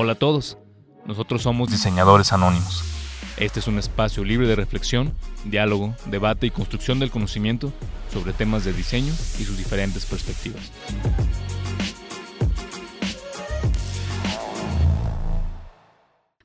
Hola a todos, nosotros somos Diseñadores Anónimos. Este es un espacio libre de reflexión, diálogo, debate y construcción del conocimiento sobre temas de diseño y sus diferentes perspectivas.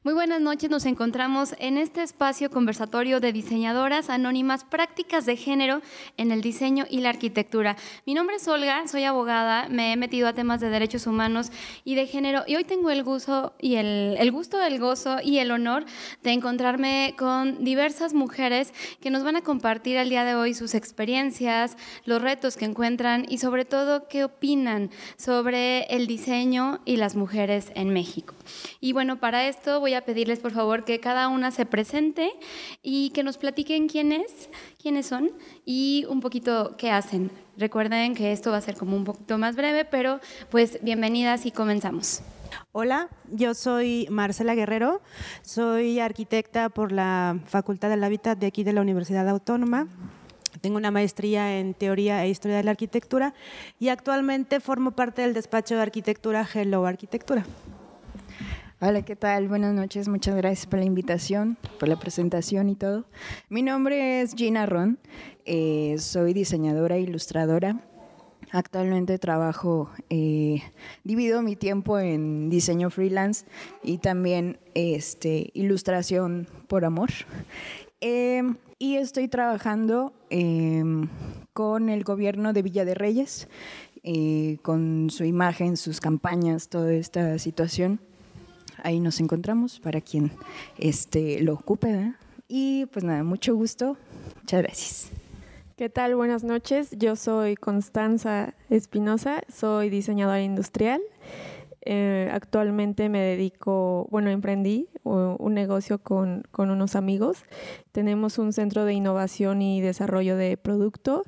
Muy buenas noches, nos encontramos en este espacio conversatorio de diseñadoras anónimas prácticas de género en el diseño y la arquitectura. Mi nombre es Olga, soy abogada, me he metido a temas de derechos humanos y de género y hoy tengo el gusto y el, el gusto, el gozo y el honor de encontrarme con diversas mujeres que nos van a compartir al día de hoy sus experiencias, los retos que encuentran y sobre todo qué opinan sobre el diseño y las mujeres en México. Y bueno, para esto voy a pedirles por favor que cada una se presente y que nos platiquen quiénes, quiénes son y un poquito qué hacen. Recuerden que esto va a ser como un poquito más breve, pero pues bienvenidas y comenzamos. Hola, yo soy Marcela Guerrero, soy arquitecta por la Facultad del Hábitat de aquí de la Universidad Autónoma. Tengo una maestría en Teoría e Historia de la Arquitectura y actualmente formo parte del despacho de arquitectura Hello Arquitectura. Hola, ¿qué tal? Buenas noches, muchas gracias por la invitación, por la presentación y todo. Mi nombre es Gina Ron, eh, soy diseñadora e ilustradora. Actualmente trabajo, eh, divido mi tiempo en diseño freelance y también este, ilustración por amor. Em, y estoy trabajando em, con el gobierno de Villa de Reyes, eh, con su imagen, sus campañas, toda esta situación ahí nos encontramos para quien este, lo ocupe. Y pues nada, mucho gusto. Muchas gracias. ¿Qué tal? Buenas noches. Yo soy Constanza Espinosa, soy diseñadora industrial. Eh, actualmente me dedico, bueno, emprendí un negocio con, con, unos amigos. Tenemos un centro de innovación y desarrollo de producto.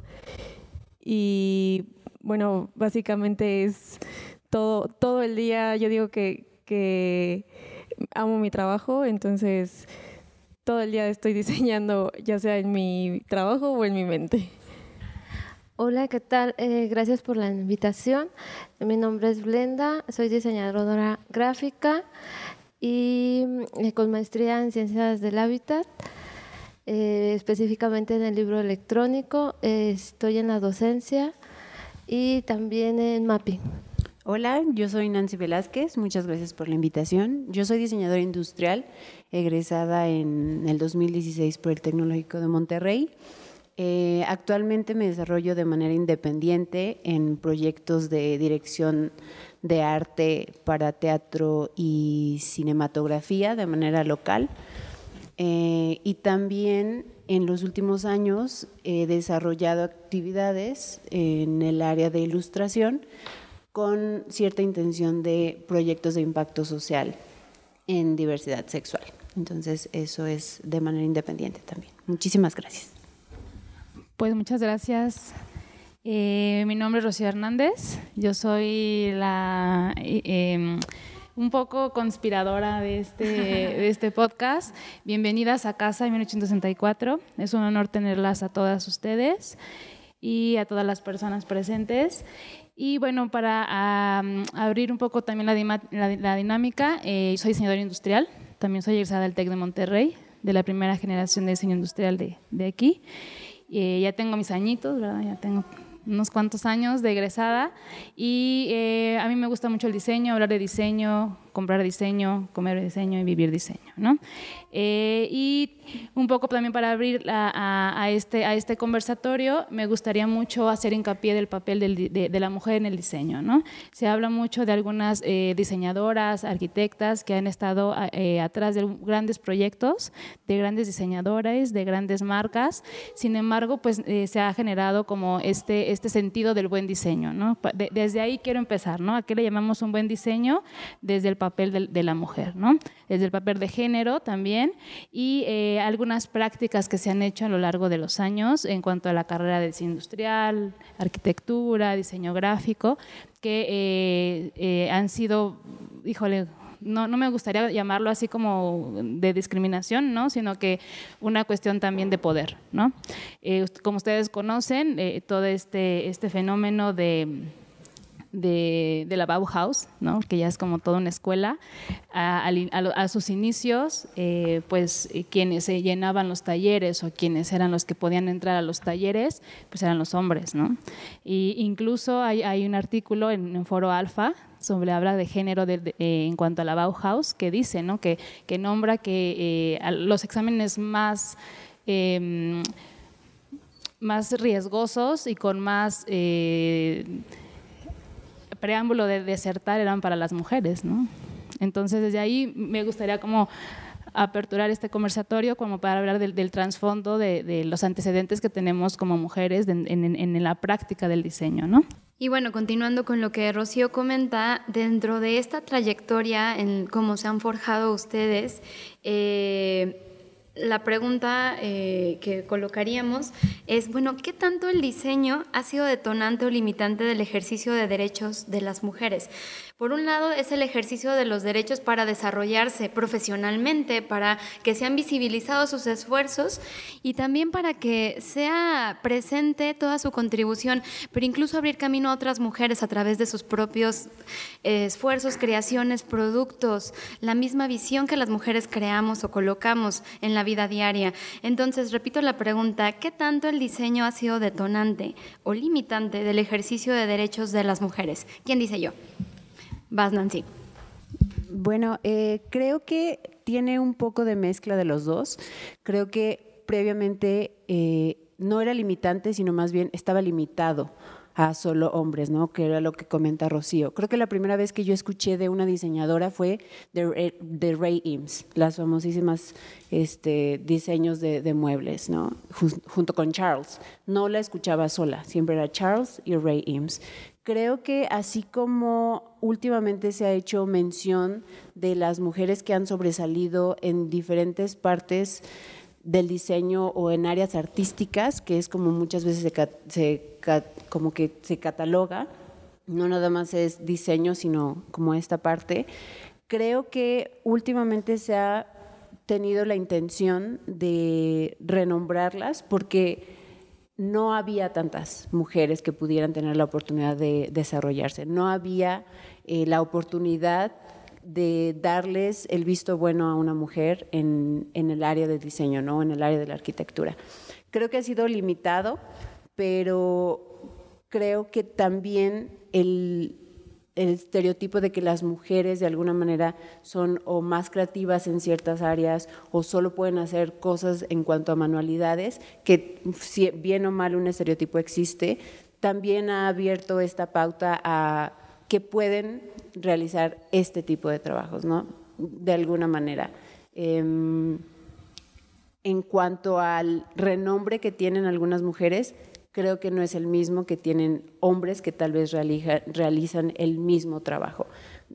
Y bueno, básicamente es todo, todo el día, yo digo que que amo mi trabajo, entonces todo el día estoy diseñando, ya sea en mi trabajo o en mi mente. Hola, ¿qué tal? Eh, gracias por la invitación. Mi nombre es Blenda, soy diseñadora gráfica y eh, con maestría en ciencias del hábitat, eh, específicamente en el libro electrónico. estoy en la docencia y también en mapping. Hola, yo soy Nancy Velázquez, muchas gracias por la invitación. Yo soy diseñadora industrial, egresada en el 2016 por el Tecnológico de Monterrey. Eh, actualmente me desarrollo de manera independiente en proyectos de dirección de arte para teatro y cinematografía de manera local. Eh, y también en los últimos años he desarrollado actividades en el área de ilustración con cierta intención de proyectos de impacto social en diversidad sexual. Entonces, eso es de manera independiente también. Muchísimas gracias. Pues muchas gracias. Eh, mi nombre es Rocío Hernández. Yo soy la em, un poco conspiradora de este, de este podcast. Bienvenidas a Casa en 1864. Es un honor tenerlas a todas ustedes y a todas las personas presentes. Y bueno, para abrir un poco también la, dinámica, eh, soy diseñadora industrial, también soy egresada del TEC de Monterrey, de la primera generación de diseño industrial de, de aquí. Eh, ya tengo mis añitos, ¿verdad? Ya tengo unos cuantos años de egresada y eh, a mí me gusta mucho el diseño, hablar de diseño, comprar diseño, comer diseño y vivir diseño. ¿no? Eh, y un poco también para abrir a, este, a este conversatorio, me gustaría mucho hacer hincapié del papel de, la mujer en el diseño. ¿no? Se habla mucho de algunas eh, diseñadoras, arquitectas que han estado eh, atrás de grandes proyectos, de grandes diseñadores, de grandes marcas. Sin embargo, pues se ha generado como este, este sentido del buen diseño. ¿no? desde ahí quiero empezar. ¿no? ¿A qué le llamamos un buen diseño? Desde el papel de, la mujer, ¿no? desde el papel de género también y eh, algunas prácticas que se han hecho a lo largo de los años en cuanto a la carrera de industrial, arquitectura, diseño gráfico, que eh, eh, han sido, híjole, no, no, me gustaría llamarlo así como de discriminación, ¿no? sino que una cuestión también de poder. ¿no? como ustedes conocen, todo este, este fenómeno de de, la Bauhaus, ¿no? que ya es como toda una escuela. A, sus inicios, eh, pues eh, quienes se llenaban los talleres o quienes eran los que podían entrar a los talleres, pues eran los hombres. ¿no? Y incluso hay, un artículo en, Foro Alfa sobre habla de género eh, en cuanto a la Bauhaus que dice ¿no? que, que nombra que los exámenes más em, más riesgosos y con más preámbulo de desertar eran para las mujeres, ¿no? Entonces, desde ahí me gustaría como aperturar este conversatorio como para hablar del, trasfondo de, los antecedentes que tenemos como mujeres en, la práctica del diseño, ¿no? Y bueno, continuando con lo que Rocío comenta, dentro de esta trayectoria en cómo se han forjado ustedes, eh, la pregunta eh, que colocaríamos es, bueno, ¿qué tanto el diseño ha sido detonante o limitante del ejercicio de derechos de las mujeres? Por un lado, es el ejercicio de los derechos para desarrollarse profesionalmente, para que sean visibilizados sus esfuerzos y también para que sea presente toda su contribución, pero incluso abrir camino a otras mujeres a través de sus propios eh, esfuerzos, creaciones, productos, la misma visión que las mujeres creamos o colocamos en la vida diaria. Entonces, repito la pregunta, ¿qué tanto el diseño ha sido detonante o limitante del ejercicio de derechos de las mujeres? ¿Quién dice yo? Vas, Nancy. Bueno, eh, creo que tiene un poco de mezcla de los dos. Creo que previamente eh, no era limitante, sino más bien estaba limitado a solo hombres, ¿no? Que era lo que comenta Rocío. Creo que la primera vez que yo escuché de una diseñadora fue de, Ray Eames, las famosísimas este, diseños de, muebles, ¿no? Junto con Charles. No la escuchaba sola, siempre era Charles y Ray Eames. Creo que así como últimamente se ha hecho mención de las mujeres que han sobresalido en diferentes partes del diseño o en áreas artísticas, que es como muchas veces se, como que se cataloga, no nada más es diseño, sino como esta parte. Creo que últimamente se ha tenido la intención de renombrarlas porque no había tantas mujeres que pudieran tener la oportunidad de desarrollarse, no había eh, la oportunidad de darles el visto bueno a una mujer en, el área de diseño, ¿no? en el área de la arquitectura. Creo que ha sido limitado, pero creo que también el, el estereotipo de que las mujeres de alguna manera son o más creativas en ciertas áreas o solo pueden hacer cosas en cuanto a manualidades, que si bien o mal un estereotipo existe, también ha abierto esta pauta a que pueden realizar este tipo de trabajos, ¿no? De alguna manera. Em, en cuanto al renombre que tienen algunas mujeres, creo que no es el mismo que tienen hombres que tal vez realizan el mismo trabajo.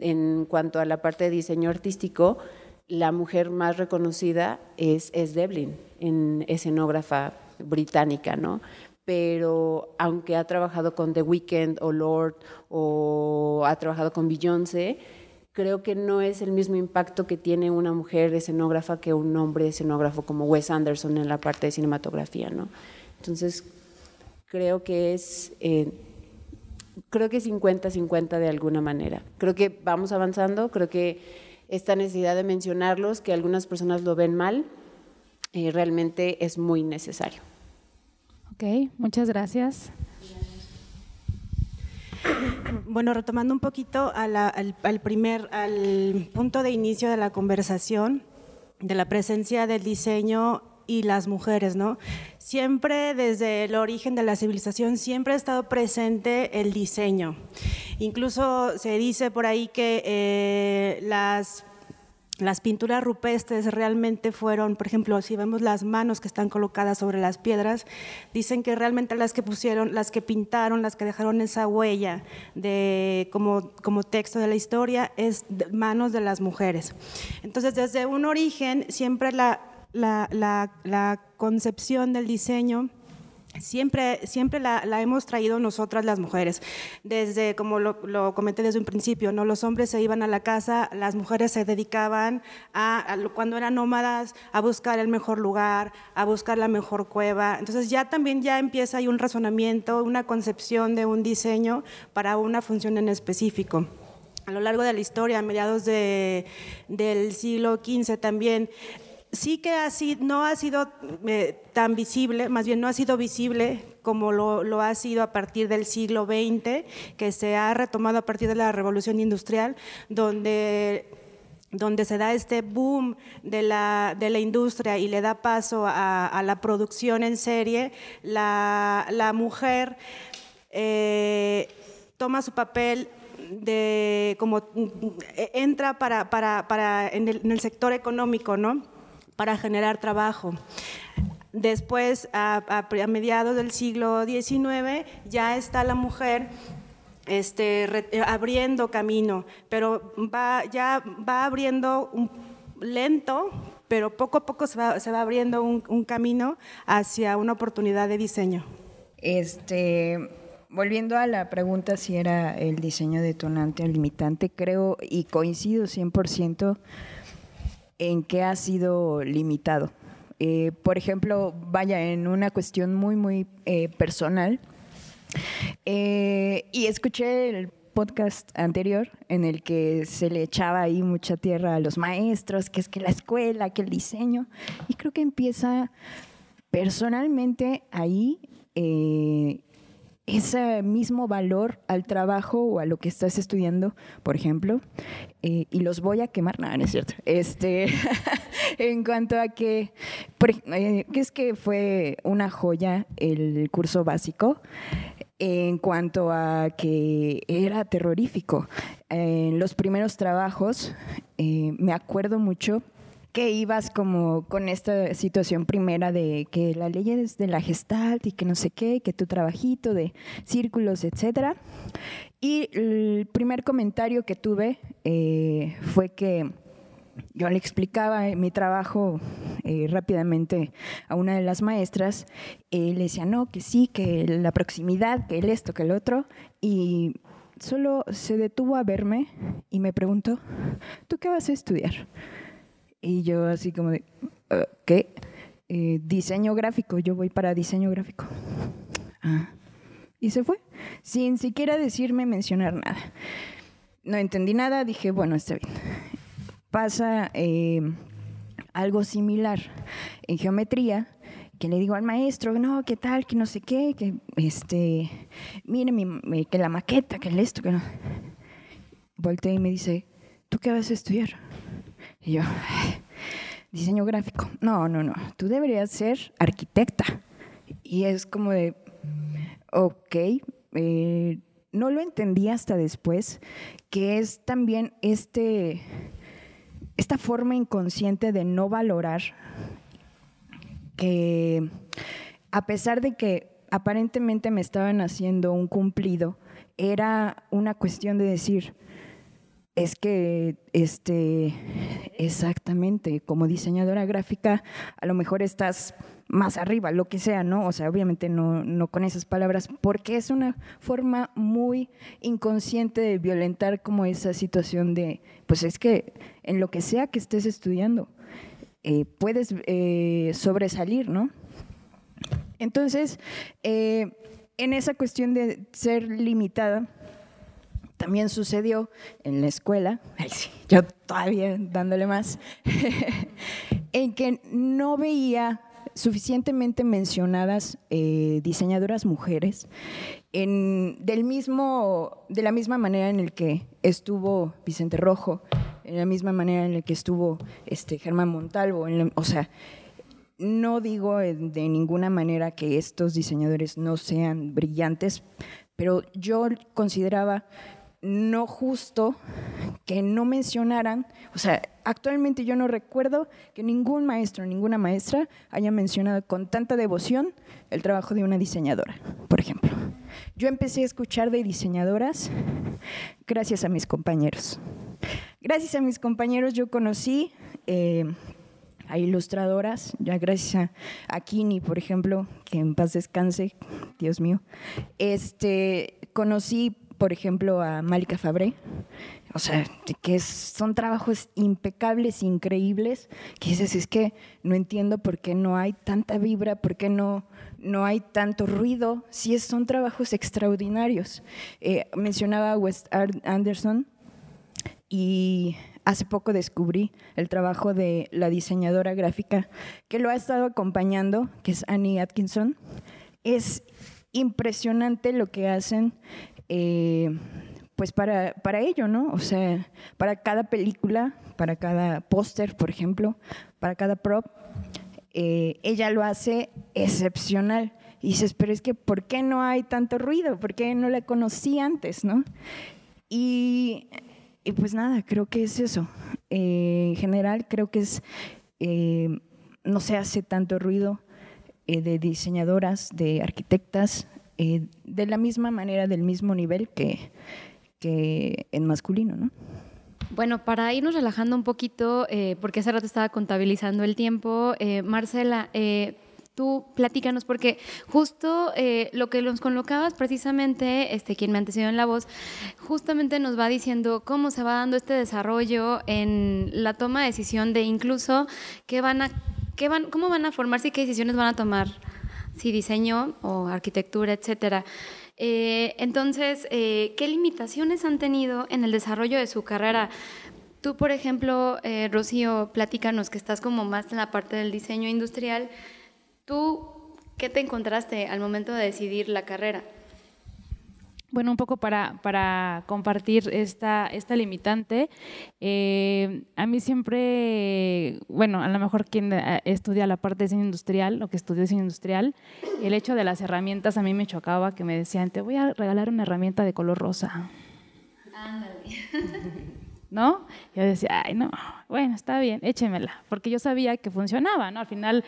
En cuanto a la parte de diseño artístico, la mujer más reconocida es, es Devlin, en escenógrafa británica, ¿no? Pero aunque ha trabajado con The Weeknd o Lord o ha trabajado con Beyoncé, creo que no es el mismo impacto que tiene una mujer escenógrafa que un hombre escenógrafo como Wes Anderson en la parte de cinematografía, ¿no? Entonces, creo que es, eh, creo que 50-50 de alguna manera. Creo que vamos avanzando, creo que esta necesidad de mencionarlos, que algunas personas lo ven mal, eh, realmente es muy necesario. Ok, muchas gracias. Bueno, retomando un poquito al, primer, al punto de inicio de la conversación, de la presencia del diseño y las mujeres, ¿no? Siempre desde el origen de la civilización, siempre ha estado presente el diseño. Incluso se dice por ahí que eh, las las pinturas rupestres realmente fueron, por ejemplo, si vemos las manos que están colocadas sobre las piedras, dicen que realmente las que pusieron, las que pintaron, las que dejaron esa huella de, como, como texto de la historia, es manos de las mujeres. Entonces, desde un origen, siempre la, la, concepción del diseño siempre, siempre la, hemos traído nosotras las mujeres. Desde, como lo, comenté desde un principio, ¿no? los hombres se iban a la casa, las mujeres se dedicaban a, cuando eran nómadas, a buscar el mejor lugar, a buscar la mejor cueva. Entonces ya también ya empieza ahí un razonamiento, una concepción de un diseño para una función en específico a lo largo de la historia, a mediados de, del siglo XV también, sí que no ha sido eh, tan visible, más bien no ha sido visible como lo, ha sido a partir del siglo XX, que se ha retomado a partir de la revolución industrial, donde donde se da este boom de la, de la industria y le da paso a, la producción en serie, la, mujer eh, toma su papel de como entra para, para, para en, el, en el sector económico, ¿no? Para generar trabajo. Después, a, mediados del siglo XIX, ya está la mujer este, abriendo camino, pero va, ya va abriendo un, lento, pero poco a poco se va, abriendo un, camino hacia una oportunidad de diseño. Este, volviendo a la pregunta si era el diseño detonante o limitante, creo y coincido 100% en qué ha sido limitado. Eh, por ejemplo, vaya, en una cuestión muy, muy eh, personal, eh, y escuché el podcast anterior en el que se le echaba ahí mucha tierra a los maestros, que es que la escuela, que el diseño, y creo que empieza personalmente ahí ese mismo valor al trabajo o a lo que estás estudiando, por ejemplo, eh, y los voy a quemar, no, no es cierto. Este, en cuanto a que, eh, que es que fue una joya el curso básico, en cuanto a que era terrorífico. En los primeros trabajos, eh, me acuerdo mucho que ibas como con esta situación primera de que la ley es de la gestalt y que no sé qué, que tu trabajito de círculos, etcétera. Y el primer comentario que tuve eh, fue que yo le explicaba mi trabajo eh, rápidamente a una de las maestras, y le decía, no, que sí, que la proximidad, que el esto, que el otro, y solo se detuvo a verme y me preguntó, ¿tú qué vas a estudiar? Y yo así como de, ah, ¿qué? Eh, diseño gráfico, yo voy para diseño gráfico. Ah. Y se fue, sin siquiera decirme mencionar nada. No entendí nada, dije, bueno, está bien. Pasa eh, algo similar en geometría, que le digo al maestro, no, ¿qué tal? Que no sé qué, que este, mire, mi, que la maqueta, que el esto, que no. Voltea y me dice, ¿tú qué vas a estudiar? Y yo, diseño gráfico. No, no, no, tú deberías ser arquitecta. Y es como de, ok, eh, no lo entendí hasta después, que es también este, esta forma inconsciente de no valorar que a pesar de que aparentemente me estaban haciendo un cumplido, era una cuestión de decir, es que, este, exactamente, como diseñadora gráfica, a lo mejor estás más arriba, lo que sea, ¿no? O sea, obviamente no, no con esas palabras, porque es una forma muy inconsciente de violentar como esa situación de, pues es que en lo que sea que estés estudiando, eh, puedes eh, sobresalir, ¿no? Entonces, eh, en esa cuestión de ser limitada, también sucedió en la escuela, yo todavía dándole más, en que no veía suficientemente mencionadas eh, diseñadoras mujeres en, del mismo, de la misma manera en el que estuvo Vicente Rojo, en la misma manera en la que estuvo este, Germán Montalvo, o sea, no digo de ninguna manera que estos diseñadores no sean brillantes, pero yo consideraba no justo que no mencionaran, o sea, actualmente yo no recuerdo que ningún maestro, ninguna maestra haya mencionado con tanta devoción el trabajo de una diseñadora, por ejemplo. Yo empecé a escuchar de diseñadoras gracias a mis compañeros. Gracias a mis compañeros yo conocí eh, a ilustradoras, ya gracias a, Kini, por ejemplo, que en paz descanse, Dios mío, este, conocí, por ejemplo, a Malika Fabré, o sea, que son trabajos impecables, increíbles, que dices, es que no entiendo por qué no hay tanta vibra, por qué no, no hay tanto ruido, si son trabajos extraordinarios. Eh, mencionaba a West Anderson y hace poco descubrí el trabajo de la diseñadora gráfica que lo ha estado acompañando, que es Annie Atkinson. Es impresionante lo que hacen. Eh, pues para, para ello, ¿no? O sea, para cada película, para cada póster, por ejemplo, para cada prop, eh, ella lo hace excepcional. Y dices, pero es que, ¿por qué no hay tanto ruido? ¿Por qué no la conocí antes, no? Y, pues nada, creo que es eso. Eh, en general, creo que es, no se hace tanto ruido de diseñadoras, de arquitectas, de la misma manera, del mismo nivel que, que en masculino, ¿no? Bueno, para irnos relajando un poquito, eh, porque hace rato estaba contabilizando el tiempo, eh, Marcela, eh, tú platícanos, porque justo lo que nos colocabas precisamente, este, quien me antecedió en la voz, justamente nos va diciendo cómo se va dando este desarrollo en la toma de decisión de incluso qué van a, qué van, cómo van a formarse y qué decisiones van a tomar, si diseño o arquitectura, etcétera. Eh, entonces, eh, ¿qué limitaciones han tenido en el desarrollo de su carrera? Tú, por ejemplo, eh, Rocío, platícanos que estás como más en la parte del diseño industrial. ¿Tú qué te encontraste al momento de decidir la carrera? Bueno, un poco para, para compartir esta, esta limitante, eh, a mí siempre, bueno, a lo mejor quien eh, estudia la parte de diseño industrial o que estudió diseño industrial, el hecho de las herramientas a mí me chocaba que me decían, te voy a regalar una herramienta de color rosa. Ándale. ¿no? Yo decía, ay, no, bueno, está bien, échemela, porque yo sabía que funcionaba, ¿no? Al final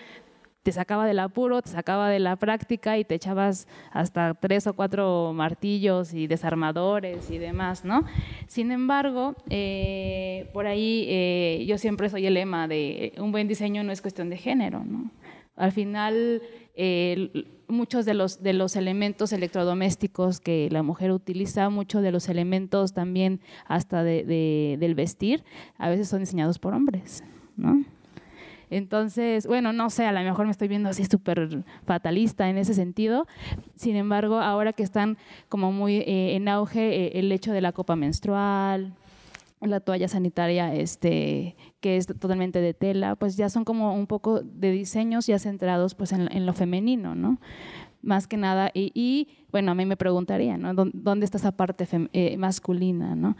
te sacaba del apuro, te sacaba de la práctica y te echabas hasta tres o cuatro martillos y desarmadores y demás, ¿no? Sin embargo, eh, por ahí eh, yo siempre soy el lema de un buen diseño no es cuestión de género, ¿no? Al final, muchos de los, de los elementos electrodomésticos que la mujer utiliza, muchos de los elementos también hasta del vestir, a veces son diseñados por hombres, ¿no? Entonces, bueno, no sé, a lo mejor me estoy viendo así súper fatalista en ese sentido. Sin embargo, ahora que están como muy eh, en auge eh, el hecho de la copa menstrual, la toalla sanitaria este que es totalmente de tela, pues ya son como un poco de diseños ya centrados pues en, lo femenino, ¿no? Más que nada, y, bueno, a mí me preguntaría, ¿no? ¿Dónde está esa parte eh, masculina, ¿no?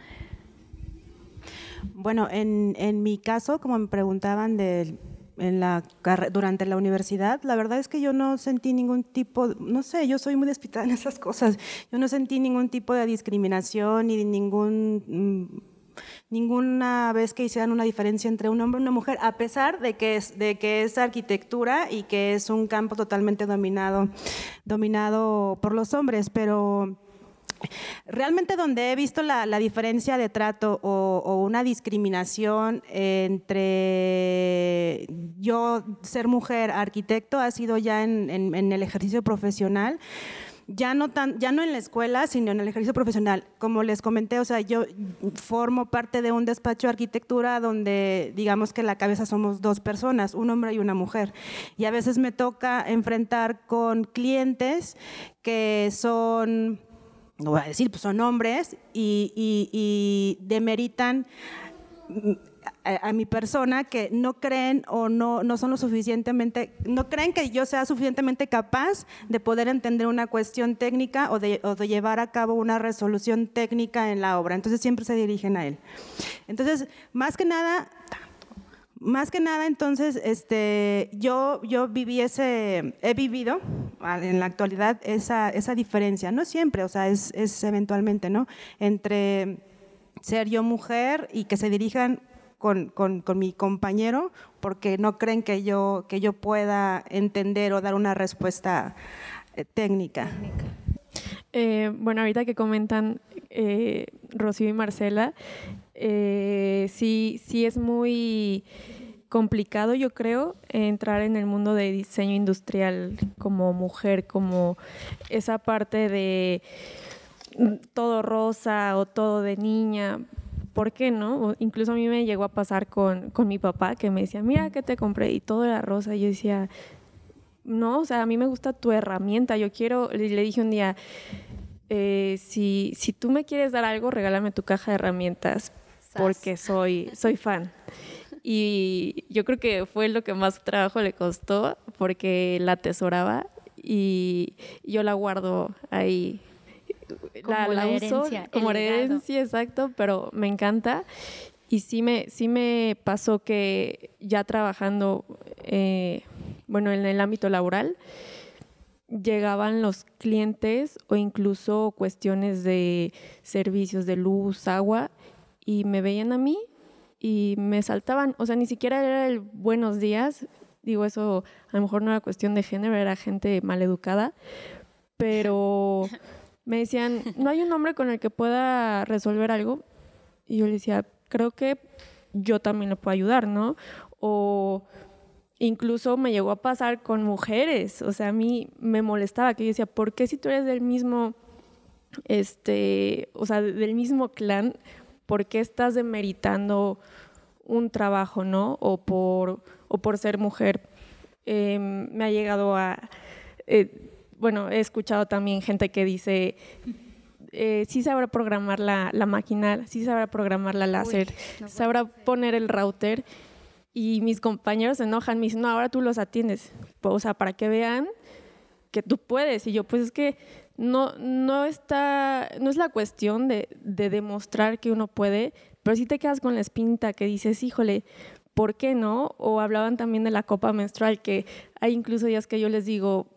Bueno, en, en mi caso, como me preguntaban del en la durante la universidad, la verdad es que yo no sentí ningún tipo, no sé, yo soy muy despistada en esas cosas. Yo no sentí ningún tipo de discriminación ni ningún mm, ninguna vez que hicieran una diferencia entre un hombre y una mujer, a pesar de que es, de que es arquitectura y que es un campo totalmente dominado, dominado por los hombres, pero Realmente donde he visto la, diferencia de trato o, una discriminación entre yo ser mujer arquitecto ha sido ya en, el ejercicio profesional ya no tan, ya no en la escuela, sino en el ejercicio profesional. Como les comenté, o sea, yo formo parte de un despacho de arquitectura donde digamos que la cabeza somos dos personas, un hombre y una mujer. Y a veces me toca enfrentar con clientes que son no voy a decir, pues son hombres y, demeritan a, mi persona que no creen o no, no son lo suficientemente, no creen que yo sea suficientemente capaz de poder entender una cuestión técnica o de llevar a cabo una resolución técnica en la obra. Entonces siempre se dirigen a él. Entonces, más que nada, más que nada, entonces, este, yo, yo viví ese, he vivido en la actualidad esa, esa diferencia, no siempre, o sea, es, es eventualmente, ¿no? Entre ser yo mujer y que se dirijan con, con, con, mi compañero porque no creen que yo, que yo pueda entender o dar una respuesta eh, técnica. Eh, bueno, ahorita que comentan eh, Rocío y Marcela, eh, sí, sí es muy complicado, yo creo, entrar en el mundo de diseño industrial como mujer, como esa parte de todo rosa o todo de niña. ¿Por qué no? incluso a mí me llegó a pasar con, con mi papá que me decía, mira que te compré y todo era rosa. Y yo decía, no, o sea, a mí me gusta tu herramienta. Yo quiero, le dije un día, eh, si, si tú me quieres dar algo, regálame tu caja de herramientas porque soy, soy fan. Y yo creo que fue lo que más trabajo le costó porque la atesoraba y yo la guardo ahí. Como la, herencia, como herencia, exacto, pero me encanta. Y sí me, sí me pasó que ya trabajando, eh, bueno, en el ámbito laboral, llegaban los clientes o incluso cuestiones de servicios de luz, agua, y me veían a mí y me saltaban. O sea, ni siquiera era el buenos días. Digo, eso a lo mejor no era cuestión de género, era gente maleducada. Pero me decían, ¿no hay un hombre con el que pueda resolver algo? Y yo le decía, creo que yo también le puedo ayudar, ¿no? O incluso me llegó a pasar con mujeres, o sea, a mí me molestaba que yo decía, ¿por qué si tú eres del mismo, este, o sea, del mismo clan, por qué estás demeritando un trabajo, ¿no? O por, o por ser mujer. Em, me ha llegado a, eh, bueno, he escuchado también gente que dice, eh, sí sabrá programar la, la, máquina, sí sabrá programar la láser, sabrá poner el router y mis compañeros se enojan, me dicen, no, ahora tú los atiendes. O sea, para que vean que tú puedes. Y yo, pues es que no, no está, no es la cuestión de, de demostrar que uno puede, pero si te quedas con la espinta que dices, híjole, ¿por qué no? O hablaban también de la copa menstrual, que hay incluso días que yo les digo,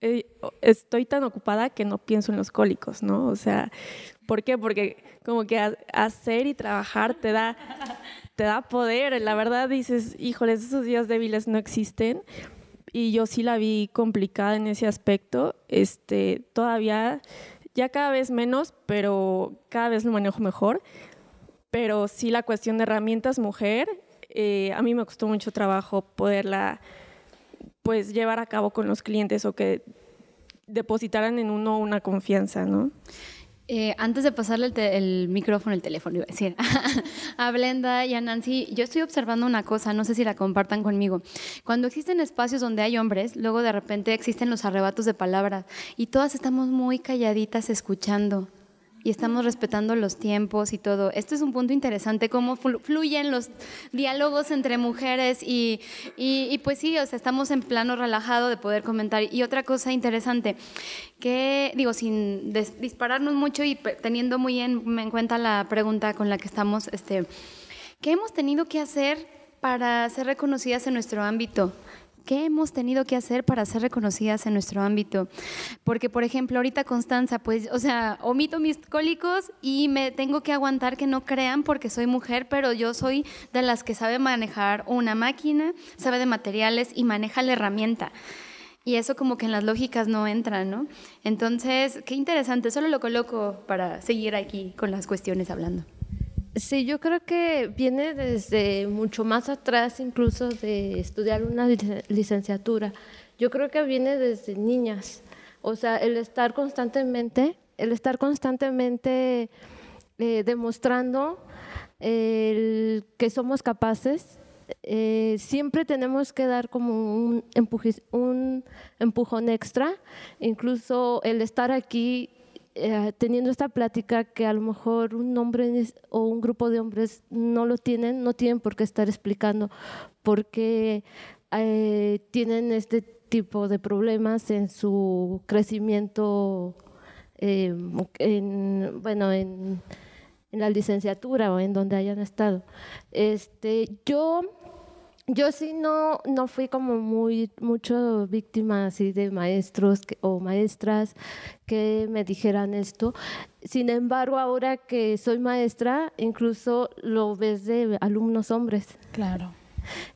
eh, estoy tan ocupada que no pienso en los cólicos, ¿no? O sea, ¿por qué? Porque como que hacer y trabajar te da te da poder. La verdad dices, híjoles, esos días débiles no existen. Y yo sí la vi complicada en ese aspecto. Este, todavía, ya cada vez menos, pero cada vez lo manejo mejor. Pero sí la cuestión de herramientas mujer, eh, a mí me costó mucho trabajo poderla pues llevar a cabo con los clientes o que depositaran en uno una confianza, ¿no? Eh, antes de pasarle el, micrófono, el teléfono, iba a decir, a Blenda y a Nancy, yo estoy observando una cosa, no sé si la compartan conmigo. Cuando existen espacios donde hay hombres, luego de repente existen los arrebatos de palabras y todas estamos muy calladitas escuchando y estamos respetando los tiempos y todo. Esto es un punto interesante, cómo fluyen los diálogos entre mujeres y, y, pues sí, o sea, estamos en plano relajado de poder comentar. Y otra cosa interesante, que digo, sin dispararnos mucho y teniendo muy en, en, cuenta la pregunta con la que estamos, este, ¿qué hemos tenido que hacer para ser reconocidas en nuestro ámbito? ¿Qué hemos tenido que hacer para ser reconocidas en nuestro ámbito? Porque, por ejemplo, ahorita Constanza, pues, o sea, omito mis cólicos y me tengo que aguantar que no crean porque soy mujer, pero yo soy de las que sabe manejar una máquina, sabe de materiales y maneja la herramienta. Y eso como que en las lógicas no entra, ¿no? Entonces, qué interesante, solo lo coloco para seguir aquí con las cuestiones hablando. Sí, yo creo que viene desde mucho más atrás, incluso de estudiar una licenciatura. Yo creo que viene desde niñas. O sea, el estar constantemente, el estar constantemente eh, demostrando que somos capaces, eh, siempre tenemos que dar como un, un empujón extra. Incluso el estar aquí eh, teniendo esta plática que a lo mejor un hombre o un grupo de hombres no lo tienen, no tienen por qué estar explicando porque eh, tienen este tipo de problemas en su crecimiento, eh, en, bueno, en, en, la licenciatura o en donde hayan estado. Este, yo yo sí no, no fui como muy mucho víctima así de maestros o maestras que me dijeran esto. Sin embargo, ahora que soy maestra, incluso lo ves de alumnos hombres. Claro.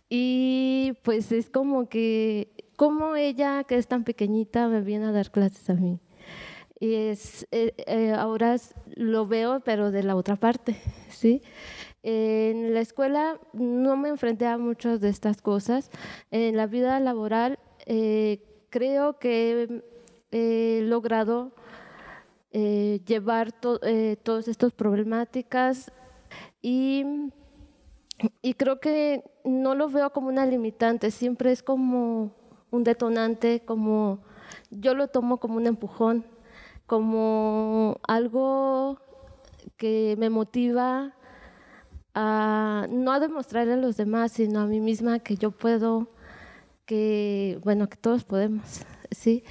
Y pues es como que, como ella que es tan pequeñita me viene a dar clases a mí. Y es, eh, eh, ahora lo veo, pero de la otra parte, ¿sí? En la escuela no me enfrenté a muchas de estas cosas. En la vida laboral eh, creo que he logrado eh, llevar eh, todas estas problemáticas y, y creo que no lo veo como una limitante, siempre es como un detonante, como yo lo tomo como un empujón, como algo que me motiva a no a demostrarle a los demás, sino a mí misma que yo puedo, que bueno, que todos podemos, ¿sí?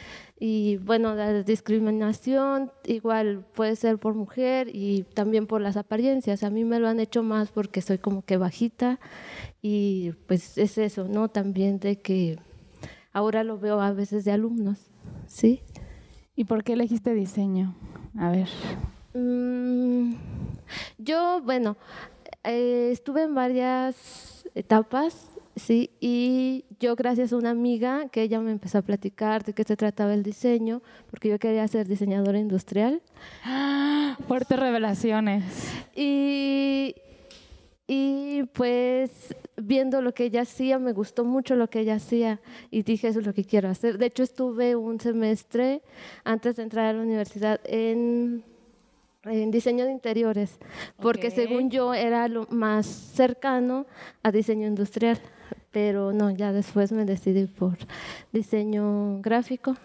Y bueno, la discriminación igual puede ser por mujer y también por las apariencias. A mí me lo han hecho más porque soy como que bajita y pues es eso, ¿no? También de que ahora lo veo a veces de alumnos, ¿sí? ¿Y por qué elegiste diseño? A ver. Mm, yo, bueno, eh, estuve en varias etapas, sí, y yo gracias a una amiga que ella me empezó a platicar de qué se trataba el diseño, porque yo quería ser diseñadora industrial. Fuertes revelaciones. Y, y pues viendo lo que ella hacía, me gustó mucho lo que ella hacía y dije, eso es lo que quiero hacer. De hecho, estuve un semestre antes de entrar a la universidad en en diseño de interiores, porque según yo era lo más cercano a diseño industrial, pero no, ya después me decidí por diseño gráfico.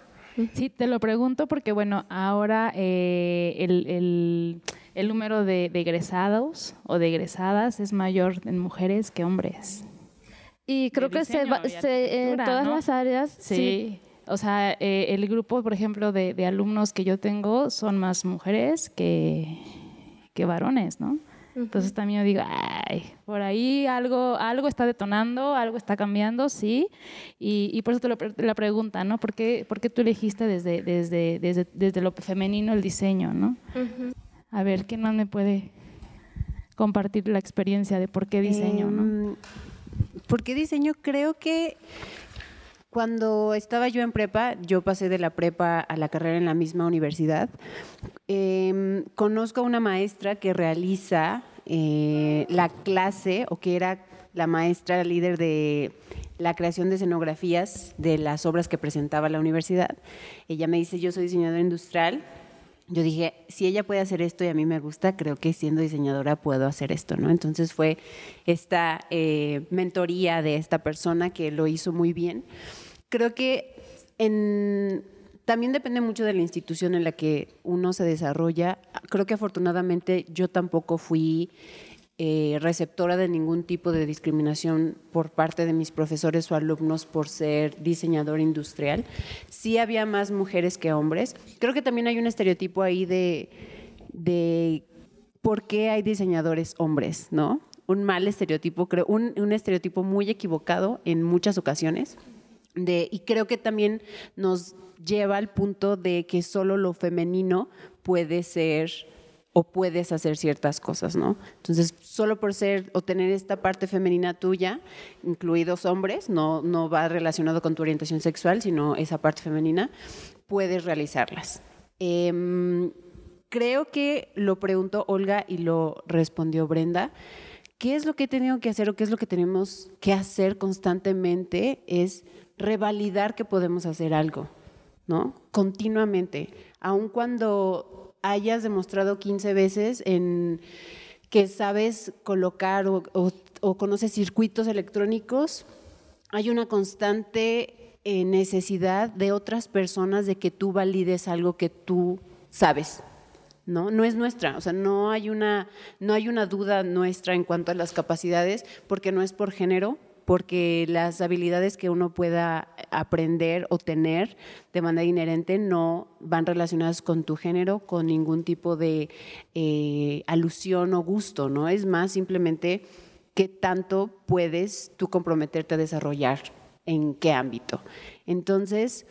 Sí, te lo pregunto porque, bueno, ahora eh, el, el, número de, egresados o de egresadas es mayor en mujeres que hombres. Y creo que se, se en todas las áreas. sí. O sea, eh, el grupo, por ejemplo, de, alumnos que yo tengo son más mujeres que, que varones, ¿no? Entonces también yo digo, ay, por ahí algo, algo está detonando, algo está cambiando, sí. Y, por eso te lo, la pregunta, ¿no? ¿Por qué, ¿Por qué, tú elegiste desde, desde, desde, desde lo femenino el diseño, ¿no? A ver, ¿quién más me puede compartir la experiencia de por qué diseño, no? Em, ¿Por qué diseño? Creo que cuando estaba yo en prepa, yo pasé de la prepa a la carrera en la misma universidad. Em, conozco a una maestra que realiza eh, la clase o que era la maestra líder de la creación de escenografías de las obras que presentaba la universidad. Ella me dice, yo soy diseñadora industrial. Yo dije, si ella puede hacer esto y a mí me gusta, creo que siendo diseñadora puedo hacer esto, ¿no? Entonces fue esta eh, mentoría de esta persona que lo hizo muy bien creo que también depende mucho de la institución en la que uno se desarrolla. Creo que afortunadamente yo tampoco fui eh, receptora de ningún tipo de discriminación por parte de mis profesores o alumnos por ser diseñador industrial. Sí había más mujeres que hombres. Creo que también hay un estereotipo ahí de, por qué hay diseñadores hombres, ¿no? Un mal estereotipo, creo, un estereotipo muy equivocado en muchas ocasiones y creo que también nos lleva al punto de que solo lo femenino puede ser o puedes hacer ciertas cosas, ¿no? Entonces, solo por ser o tener esta parte femenina tuya, incluidos hombres, no, no va relacionado con tu orientación sexual, sino esa parte femenina, puedes realizarlas. Em, creo que lo preguntó Olga y lo respondió Brenda. ¿Qué es lo que he tenido que hacer o qué es lo que tenemos que hacer constantemente? Es revalidar que podemos hacer algo, ¿no? Continuamente, aun cuando hayas demostrado 15 veces en que sabes colocar o, conoces circuitos electrónicos, hay una constante eh, necesidad de otras personas de que tú valides algo que tú sabes. ¿No? No es nuestra, o sea, no hay una no hay una duda nuestra en cuanto a las capacidades porque no es por género, porque las habilidades que uno pueda aprender o tener de manera inherente no van relacionadas con tu género, con ningún tipo de eh, alusión o gusto, ¿no? Es más simplemente qué tanto puedes tú comprometerte a desarrollar en qué ámbito. Entonces,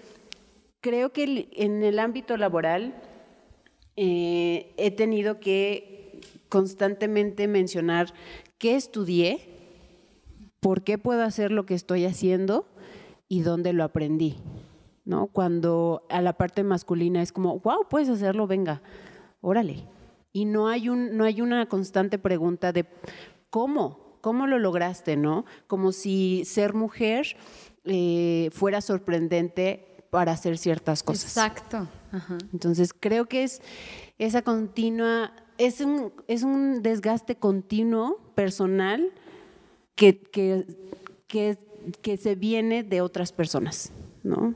creo que en el ámbito laboral eh, he tenido que constantemente mencionar qué estudié, por qué puedo hacer lo que estoy haciendo y dónde lo aprendí. ¿no? Cuando a la parte masculina es como, wow, puedes hacerlo, venga, órale. Y no hay, un, no hay una constante pregunta de ¿cómo? ¿Cómo lo lograste, no? Como si ser mujer eh, fuera sorprendente para hacer ciertas cosas. Exacto. Entonces, creo que es esa continua, es un, es un desgaste continuo personal que, que, que, que se viene de otras personas, ¿no?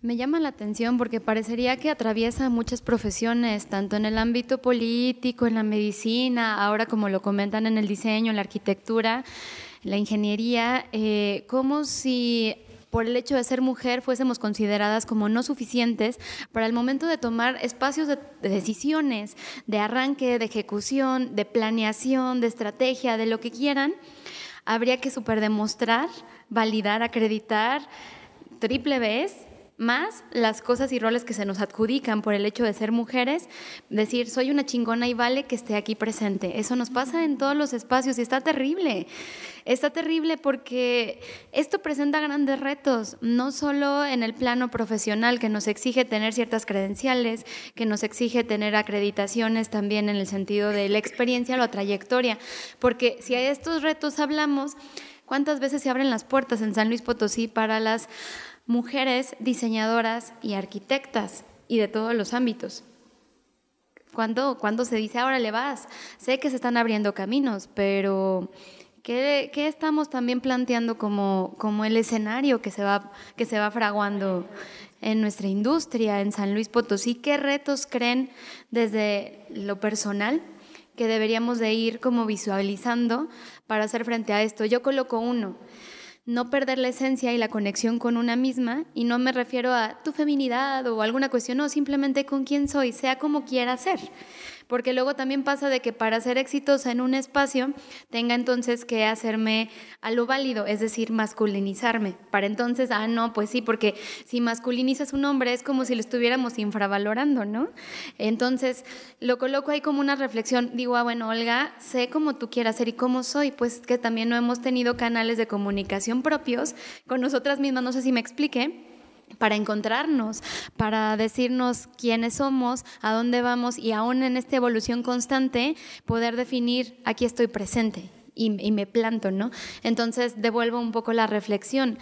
Me llama la atención porque parecería que atraviesa muchas profesiones, tanto en el ámbito político, en la medicina, ahora como lo comentan en el diseño, en la arquitectura, en la ingeniería, eh, como si por el hecho de ser mujer fuésemos consideradas como no suficientes para el momento de tomar espacios de, de decisiones, de arranque, de ejecución, de planeación, de estrategia, de lo que quieran, habría que superdemostrar, validar, acreditar triple vez más las cosas y roles que se nos adjudican por el hecho de ser mujeres, decir, soy una chingona y vale que esté aquí presente. Eso nos pasa en todos los espacios y está terrible. Está terrible porque esto presenta grandes retos, no solo en el plano profesional, que nos exige tener ciertas credenciales, que nos exige tener acreditaciones también en el sentido de la experiencia o la trayectoria, porque si a estos retos hablamos, ¿cuántas veces se abren las puertas en San Luis Potosí para las mujeres diseñadoras y arquitectas y de todos los ámbitos. Cuando, cuando se dice, ahora le vas, sé que se están abriendo caminos, pero ¿qué, qué estamos también planteando como, como el escenario que se, va, que se va fraguando en nuestra industria, en San Luis Potosí? ¿Qué retos creen desde lo personal que deberíamos de ir como visualizando para hacer frente a esto? Yo coloco uno no perder la esencia y la conexión con una misma, y no me refiero a tu feminidad o alguna cuestión, no, simplemente con quién soy, sea como quiera ser porque luego también pasa de que para ser exitosa en un espacio tenga entonces que hacerme a lo válido, es decir, masculinizarme. Para entonces, ah, no, pues sí, porque si masculinizas un hombre es como si lo estuviéramos infravalorando, ¿no? Entonces, lo coloco ahí como una reflexión. Digo, ah, bueno, Olga, sé cómo tú quieras ser y cómo soy, pues que también no hemos tenido canales de comunicación propios con nosotras mismas, no sé si me explique para encontrarnos, para decirnos quiénes somos, a dónde vamos y aún en esta evolución constante poder definir aquí estoy presente y, me planto, ¿no? Entonces devuelvo un poco la reflexión.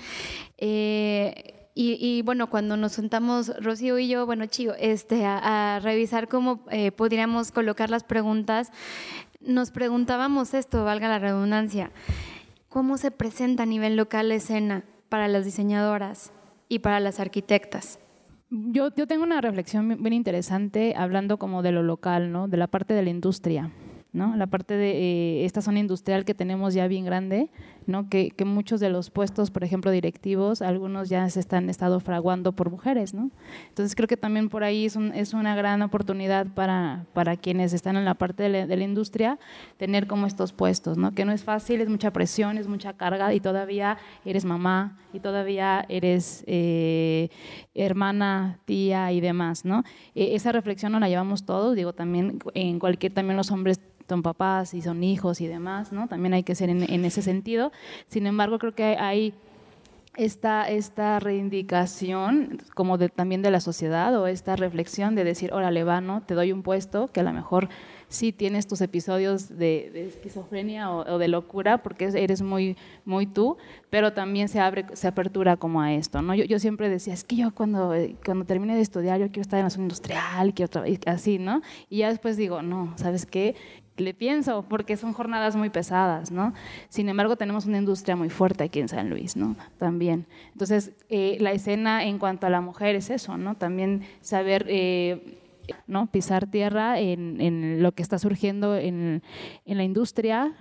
Eh, y, bueno, cuando nos sentamos Rocío y yo, bueno, Chío, este, a, revisar cómo eh, podríamos colocar las preguntas, nos preguntábamos esto, valga la redundancia, ¿cómo se presenta a nivel local la escena para las diseñadoras? Y para las arquitectas? Yo, yo tengo una reflexión bien interesante hablando como de lo local, ¿no? de la parte de la industria. ¿No? La parte de eh, esta zona industrial que tenemos ya bien grande, ¿no? Que, muchos de los puestos, por ejemplo, directivos, algunos ya se están estado fraguando por mujeres, ¿no? Entonces creo que también por ahí es, un, es una gran oportunidad para, para, quienes están en la parte de la, industria tener como estos puestos. Que no es fácil, es mucha presión, es mucha carga y todavía eres mamá y todavía eres eh, hermana, tía y demás, ¿no? E, esa reflexión no la llevamos todos, digo, también en cualquier, también los hombres son papás y son hijos y demás, ¿no? También hay que ser en, ese sentido. Sin embargo, creo que hay esta, esta reivindicación como de, también de la sociedad o esta reflexión de decir, órale, va, ¿no? Te doy un puesto que a lo mejor sí tienes tus episodios de, esquizofrenia o, de locura porque eres muy, muy tú, pero también se abre, se apertura como a esto, ¿no? Yo, siempre decía, es que yo cuando, cuando termine de estudiar, yo quiero estar en la zona industrial, quiero así, ¿no? Y ya después digo, no, ¿sabes qué? Le pienso, porque son jornadas muy pesadas, ¿no? Sin embargo, tenemos una industria muy fuerte aquí en San Luis, ¿no? También. Entonces, eh, la escena en cuanto a la mujer es eso, ¿no? También saber... Eh, ¿no? pisar tierra en, lo que está surgiendo en, la industria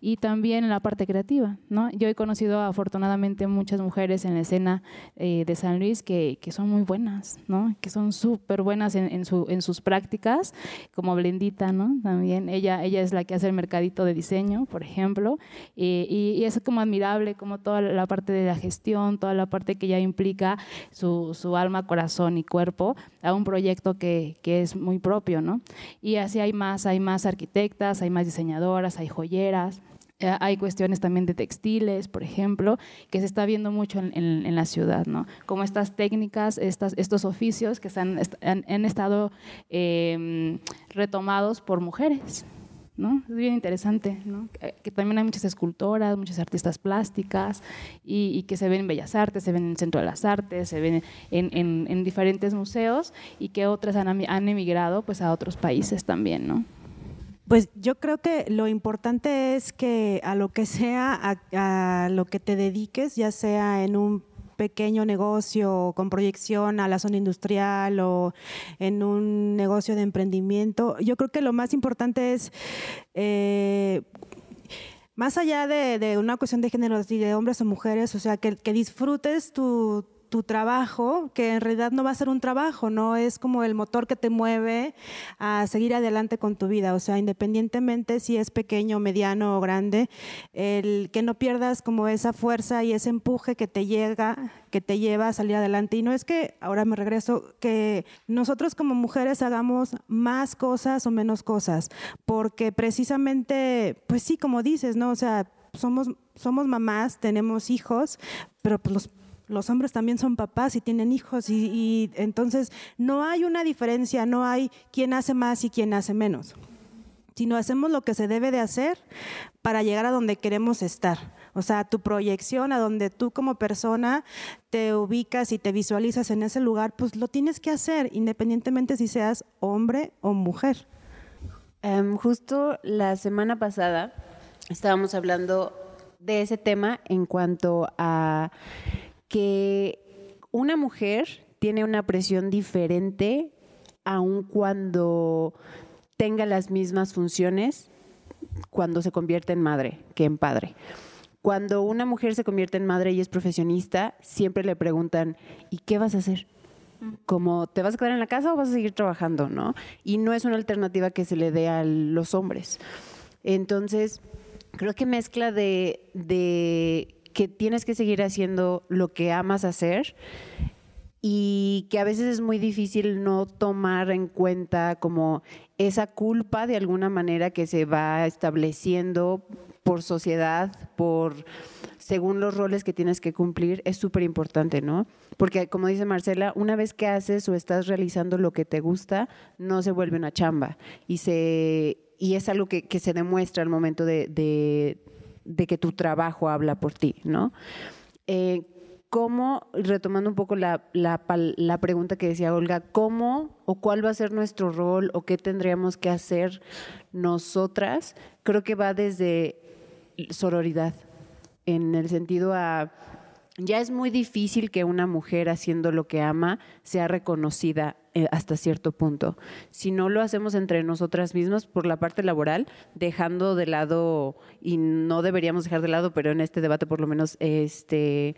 y también en la parte creativa. Yo he conocido afortunadamente muchas mujeres en la escena eh, de San Luis que, son muy buenas, que son súper buenas en, su, en sus prácticas, como Blendita, también. Ella, es la que hace el mercadito de diseño, por ejemplo, y, y, es como admirable como toda la parte de la gestión, toda la parte que ya implica su alma, corazón y cuerpo a un proyecto que, que, es muy propio, ¿no? Y así hay más, hay más arquitectas, hay más diseñadoras, hay joyeras. Eh, hay cuestiones también de textiles, por ejemplo, que se está viendo mucho en, en, la ciudad, ¿no? Como estas técnicas, estas, estos oficios que han, estado eh, retomados por mujeres. ¿No? Es bien interesante, ¿no? Que, también hay muchas escultoras, muchas artistas plásticas y, que se ven en Bellas Artes, se ven en el Centro de las Artes, se ven en, en, diferentes museos y que otras han, han, emigrado pues a otros países también, ¿no? Pues yo creo que lo importante es que a lo que sea, a lo que te dediques, ya sea en un pequeño negocio con proyección a la zona industrial o en un negocio de emprendimiento, yo creo que lo más importante es... Eh, más allá de, una cuestión de género, de hombres o mujeres, o sea, que, que disfrutes tu, tu trabajo, que en realidad no va a ser un trabajo, no es como el motor que te mueve a seguir adelante con tu vida, o sea, independientemente si es pequeño, mediano o grande, el que no pierdas como esa fuerza y ese empuje que te llega, que te lleva a salir adelante. Y no es que, ahora me regreso, que nosotros como mujeres hagamos más cosas o menos cosas, porque precisamente, pues sí, como dices, ¿no? O sea, somos, somos mamás, tenemos hijos, pero pues los los hombres también son papás y tienen hijos y, entonces no hay una diferencia, no hay quién hace más y quién hace menos, sino hacemos lo que se debe de hacer para llegar a donde queremos estar. O sea, tu proyección, a donde tú como persona te ubicas y te visualizas en ese lugar, pues lo tienes que hacer, independientemente si seas hombre o mujer. Em, justo la semana pasada estábamos hablando de ese tema en cuanto a que una mujer tiene una presión diferente aun cuando tenga las mismas funciones cuando se convierte en madre que en padre. Cuando una mujer se convierte en madre y es profesionista, siempre le preguntan, ¿y qué vas a hacer? Como, ¿te vas a quedar en la casa o vas a seguir trabajando? ¿no? Y no es una alternativa que se le dé a los hombres. Entonces, creo que mezcla de que tienes que seguir haciendo lo que amas hacer y que a veces es muy difícil no tomar en cuenta como esa culpa de alguna manera que se va estableciendo por sociedad, por según los roles que tienes que cumplir, es súper importante, ¿no? Porque como dice Marcela, una vez que haces o estás realizando lo que te gusta, no se vuelve una chamba y se y es algo que, se demuestra al momento de, de que tu trabajo habla por ti, ¿no? Eh, ¿Cómo, retomando un poco la, la, pregunta que decía Olga, cómo o cuál va a ser nuestro rol o qué tendríamos que hacer nosotras? Creo que va desde sororidad, en el sentido a ya es muy difícil que una mujer haciendo lo que ama sea reconocida eh, hasta cierto punto. Si no lo hacemos entre nosotras mismas por la parte laboral, dejando de lado, y no deberíamos dejar de lado, pero en este debate por lo menos, este,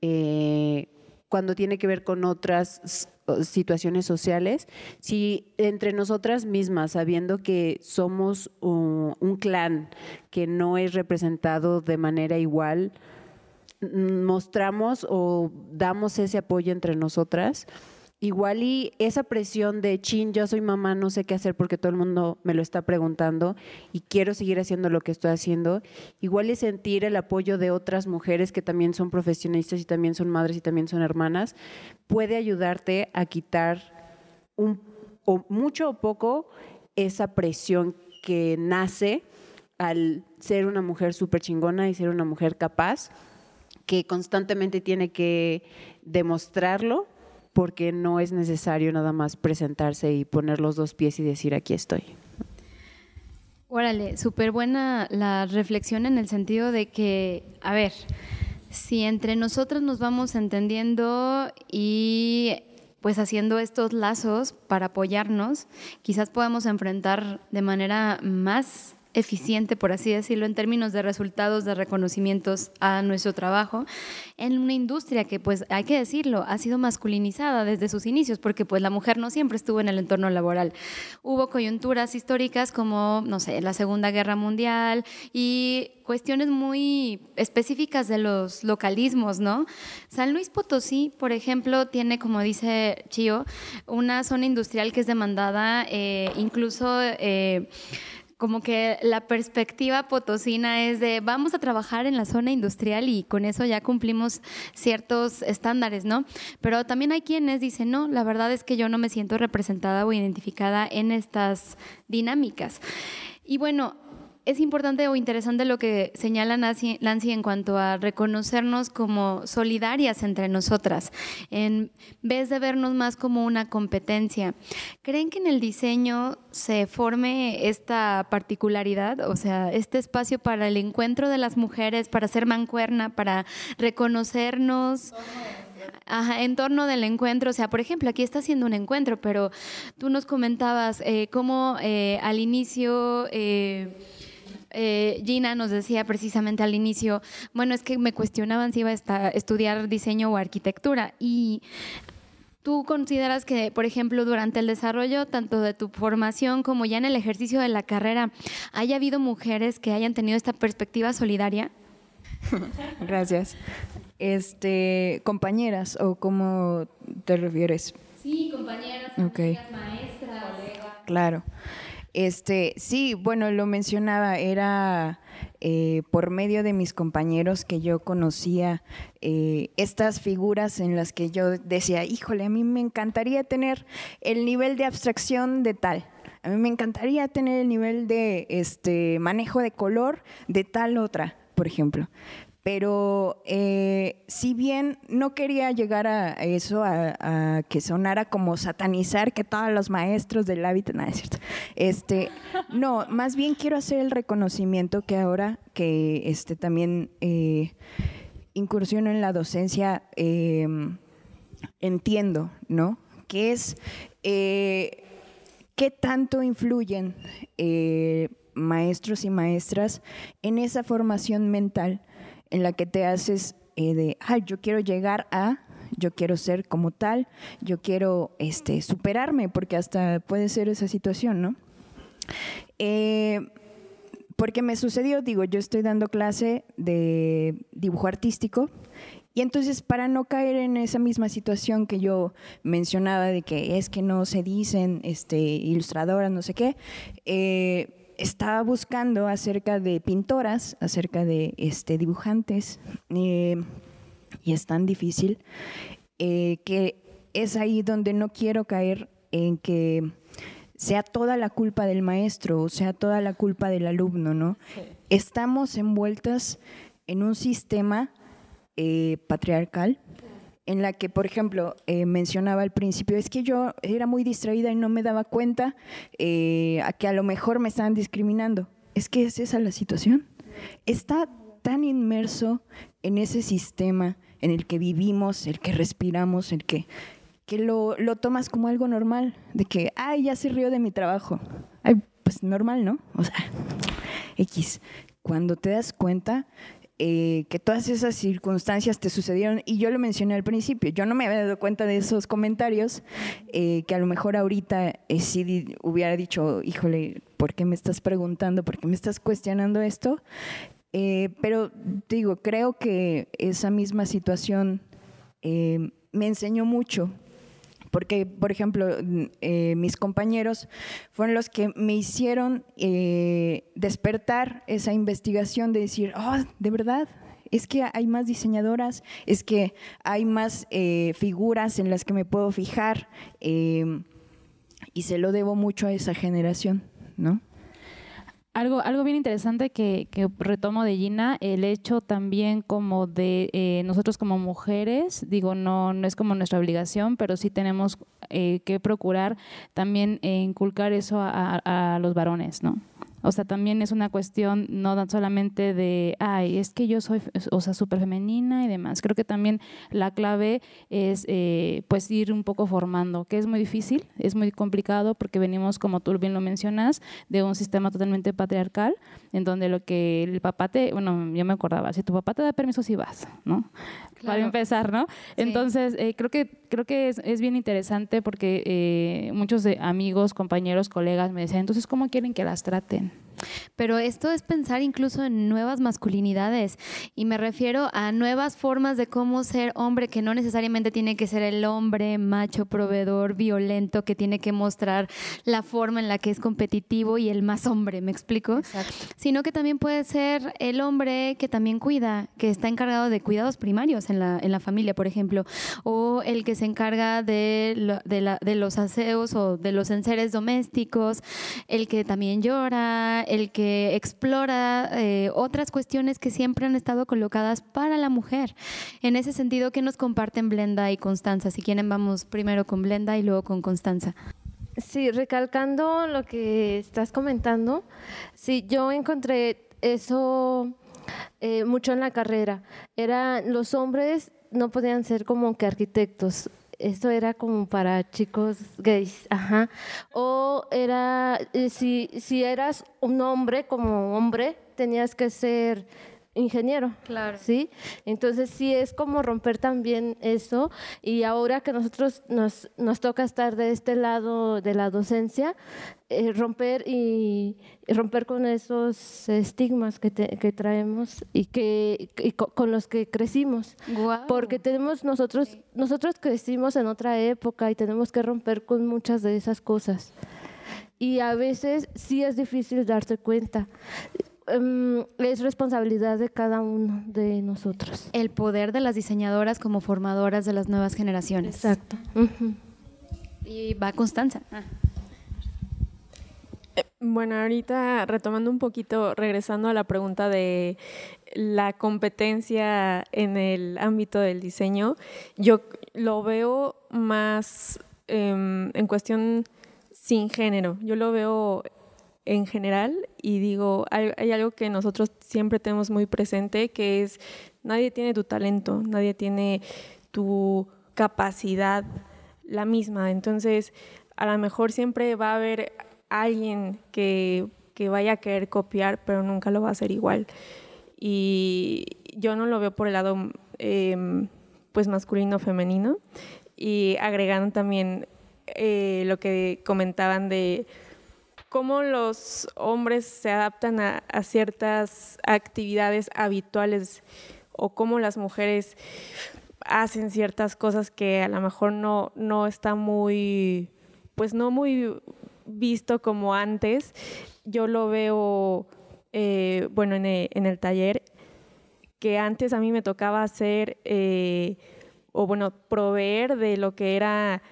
eh, cuando tiene que ver con otras situaciones sociales, si entre nosotras mismas, sabiendo que somos un clan que no es representado de manera igual, mostramos o damos ese apoyo entre nosotras, igual y esa presión de chin, yo soy mamá, no sé qué hacer porque todo el mundo me lo está preguntando y quiero seguir haciendo lo que estoy haciendo, igual y sentir el apoyo de otras mujeres que también son profesionistas y también son madres y también son hermanas, puede ayudarte a quitar un, o mucho o poco esa presión que nace al ser una mujer súper chingona y ser una mujer capaz que constantemente tiene que demostrarlo porque no es necesario nada más presentarse y poner los dos pies y decir aquí estoy. Órale, súper buena la reflexión en el sentido de que, a ver, si entre nosotros nos vamos entendiendo y pues haciendo estos lazos para apoyarnos, quizás podamos enfrentar de manera más eficiente, por así decirlo, en términos de resultados, de reconocimientos a nuestro trabajo, en una industria que, pues, hay que decirlo, ha sido masculinizada desde sus inicios, porque pues la mujer no siempre estuvo en el entorno laboral. Hubo coyunturas históricas como, no sé, la Segunda Guerra Mundial y cuestiones muy específicas de los localismos, ¿no? San Luis Potosí, por ejemplo, tiene, como dice Chio, una zona industrial que es demandada, eh, incluso... Eh, como que la perspectiva potosina es de vamos a trabajar en la zona industrial y con eso ya cumplimos ciertos estándares, ¿no? Pero también hay quienes dicen, no, la verdad es que yo no me siento representada o identificada en estas dinámicas. Y bueno, es importante o interesante lo que señala Nancy, en cuanto a reconocernos como solidarias entre nosotras, en vez de vernos más como una competencia. ¿Creen que en el diseño se forme esta particularidad, o sea, este espacio para el encuentro de las mujeres, para ser mancuerna, para reconocernos? en torno del encuentro, o sea, por ejemplo, aquí está haciendo un encuentro, pero tú nos comentabas eh, cómo eh, al inicio... Eh, eh, Gina nos decía precisamente al inicio, bueno, es que me cuestionaban si iba a estudiar diseño o arquitectura y ¿Tú consideras que, por ejemplo, durante el desarrollo tanto de tu formación como ya en el ejercicio de la carrera, haya habido mujeres que hayan tenido esta perspectiva solidaria? Gracias. Este, compañeras o cómo te refieres? Sí, compañeras, maestras, colegas. Claro. Este, sí, bueno, lo mencionaba, era eh, por medio de mis compañeros que yo conocía eh, estas figuras en las que yo decía, híjole, a mí me encantaría tener el nivel de abstracción de tal. A mí me encantaría tener el nivel de este manejo de color de tal otra, por ejemplo pero eh, si bien no quería llegar a eso, a, que sonara como satanizar que todos los maestros del hábitat, nada es cierto. Este, no, más bien quiero hacer el reconocimiento que ahora que este, también eh, incursiono en la docencia, em, entiendo, ¿no? Que es eh, qué tanto influyen maestros y maestras en esa formación mental en la que te haces eh, de, ay, yo quiero llegar a, yo quiero ser como tal, yo quiero este, superarme, porque hasta puede ser esa situación, ¿no? Eh, porque me sucedió, digo, yo estoy dando clase de dibujo artístico y entonces para no caer en esa misma situación que yo mencionaba de que es que no se dicen este, ilustradoras, no sé qué, eh, estaba buscando acerca de pintoras, acerca de este, dibujantes, eh, y es tan difícil eh, que es ahí donde no quiero caer en que sea toda la culpa del maestro o sea toda la culpa del alumno, ¿no? Estamos envueltas en un sistema eh, patriarcal en la que, por ejemplo, eh, mencionaba al principio, es que yo era muy distraída y no me daba cuenta eh, a que a lo mejor me estaban discriminando. Es que es esa la situación. Está tan inmerso en ese sistema en el que vivimos, el que respiramos, el que, que lo, lo tomas como algo normal, de que, ay, ya se rió de mi trabajo. Ay, pues normal, ¿no? O sea, X. Cuando te das cuenta, eh, que todas esas circunstancias te sucedieron y yo lo mencioné al principio, yo no me había dado cuenta de esos comentarios eh, que a lo mejor ahorita eh, sí hubiera dicho, híjole, ¿por qué me estás preguntando? ¿Por qué me estás cuestionando esto? pero digo, creo que esa misma situación me enseñó mucho porque, por ejemplo, eh, mis compañeros fueron los que me hicieron eh, despertar esa investigación de decir, oh, de verdad, es que hay más diseñadoras, es que hay más eh, figuras en las que me puedo fijar y se lo debo mucho a esa generación, ¿no? Algo, algo bien interesante que, que, retomo de Gina, el hecho también como de eh, nosotros como mujeres, digo, no, no es como nuestra obligación, pero sí tenemos eh, que procurar también inculcar eso a los varones, ¿no? O sea, también es una cuestión no solamente de, ay, es que yo soy, o sea, súper femenina y demás. Creo que también la clave es, eh, pues, ir un poco formando, que es muy difícil, es muy complicado porque venimos, como tú bien lo mencionas, de un sistema totalmente patriarcal, en donde lo que el papá te, bueno, yo me acordaba, si tu papá te da permiso, sí vas, ¿no? Para empezar, ¿no? Entonces, eh, creo que creo que es, es bien interesante porque eh, muchos de amigos, compañeros, colegas me decían, entonces, ¿cómo quieren que las traten? Pero esto es pensar incluso en nuevas masculinidades y me refiero a nuevas formas de cómo ser hombre, que no necesariamente tiene que ser el hombre macho, proveedor, violento, que tiene que mostrar la forma en la que es competitivo y el más hombre, ¿me explico? Exacto. Sino que también puede ser el hombre que también cuida, que está encargado de cuidados primarios en la, en la familia, por ejemplo, o el que se encarga de, de, de los aseos o de los enseres domésticos, el que también llora, el que explora eh, otras cuestiones que siempre han estado colocadas para la mujer. En ese sentido, ¿qué nos comparten Blenda y Constanza? Si quieren, vamos primero con Blenda y luego con Constanza. Sí, recalcando lo que estás comentando, sí, yo encontré eso eh, mucho en la carrera. Era los hombres no podían ser como que arquitectos. Esto era como para chicos gays, ajá. O era, eh, si, si eras un hombre como hombre, tenías que ser ingeniero. Claro. ¿Sí? Entonces sí es como romper también eso y ahora que nosotros nos, nos toca estar de este lado de la docencia, eh, romper y, romper con esos estigmas que, que traemos y que con los que crecimos. Porque tenemos nosotros, nosotros crecimos en otra época y tenemos que romper con muchas de esas cosas. Y a veces sí es difícil darse cuenta. Em, es responsabilidad de cada uno de nosotros. El poder de las diseñadoras como formadoras de las nuevas generaciones. Exacto. Y va Constanza. Ah. Eh, bueno, ahorita retomando un poquito, regresando a la pregunta de la competencia en el ámbito del diseño, yo lo veo más em, en cuestión sin género. Yo lo veo en general y digo, hay, algo que nosotros siempre tenemos muy presente, que es nadie tiene tu talento, nadie tiene tu capacidad la misma. Entonces, a lo mejor siempre va a haber alguien que, que vaya a querer copiar, pero nunca lo va a hacer igual. Y yo no lo veo por el lado em, pues masculino femenino y agregando también eh, lo que comentaban de cómo los hombres se adaptan a, ciertas actividades habituales o cómo las mujeres hacen ciertas cosas que a lo mejor no, no está muy, pues no muy visto como antes. Yo lo veo, eh, bueno, en el, taller, que antes a mí me tocaba hacer, eh, o bueno, proveer de lo que era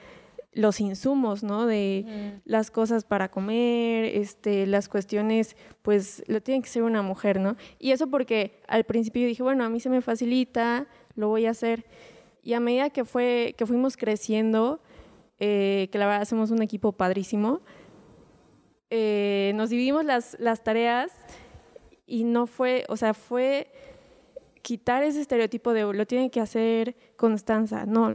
los insumos, ¿no? De las cosas para comer, este, las cuestiones, pues lo tiene que ser una mujer, ¿no? Y eso porque al principio yo dije, bueno, a mí se me facilita, lo voy a hacer. Y a medida que, fue, que fuimos creciendo, eh, que la verdad hacemos un equipo padrísimo, eh, nos dividimos las, las tareas y no fue, o sea, fue quitar ese estereotipo de lo tiene que hacer Constanza, no,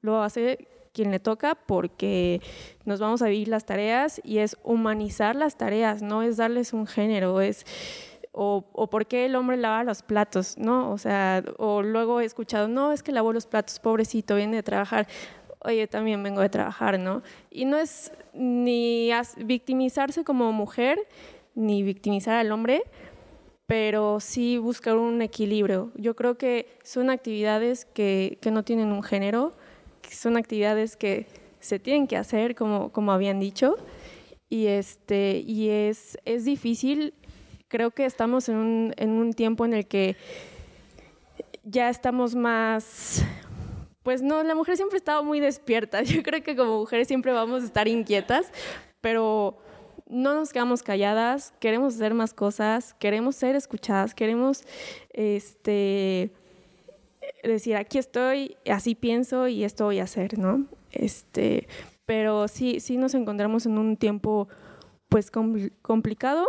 lo hace quien le toca porque nos vamos a vivir las tareas y es humanizar las tareas, no es darles un género, es o, o por qué el hombre lava los platos, ¿no? O sea, o luego he escuchado, no, es que lavó los platos, pobrecito, viene de trabajar. Oye, también vengo de trabajar, ¿no? Y no es ni victimizarse como mujer, ni victimizar al hombre, pero sí buscar un equilibrio. Yo creo que son actividades que, que no tienen un género, son actividades que se tienen que hacer, como, como habían dicho, y, este, y es, es difícil. Creo que estamos en un, en un tiempo en el que ya estamos más pues no, la mujer siempre ha estado muy despierta. Yo creo que como mujeres siempre vamos a estar inquietas, pero no nos quedamos calladas, queremos hacer más cosas, queremos ser escuchadas, queremos este decir, aquí estoy, así pienso y esto voy a hacer, ¿no? Este, pero sí, sí nos encontramos en un tiempo pues complicado,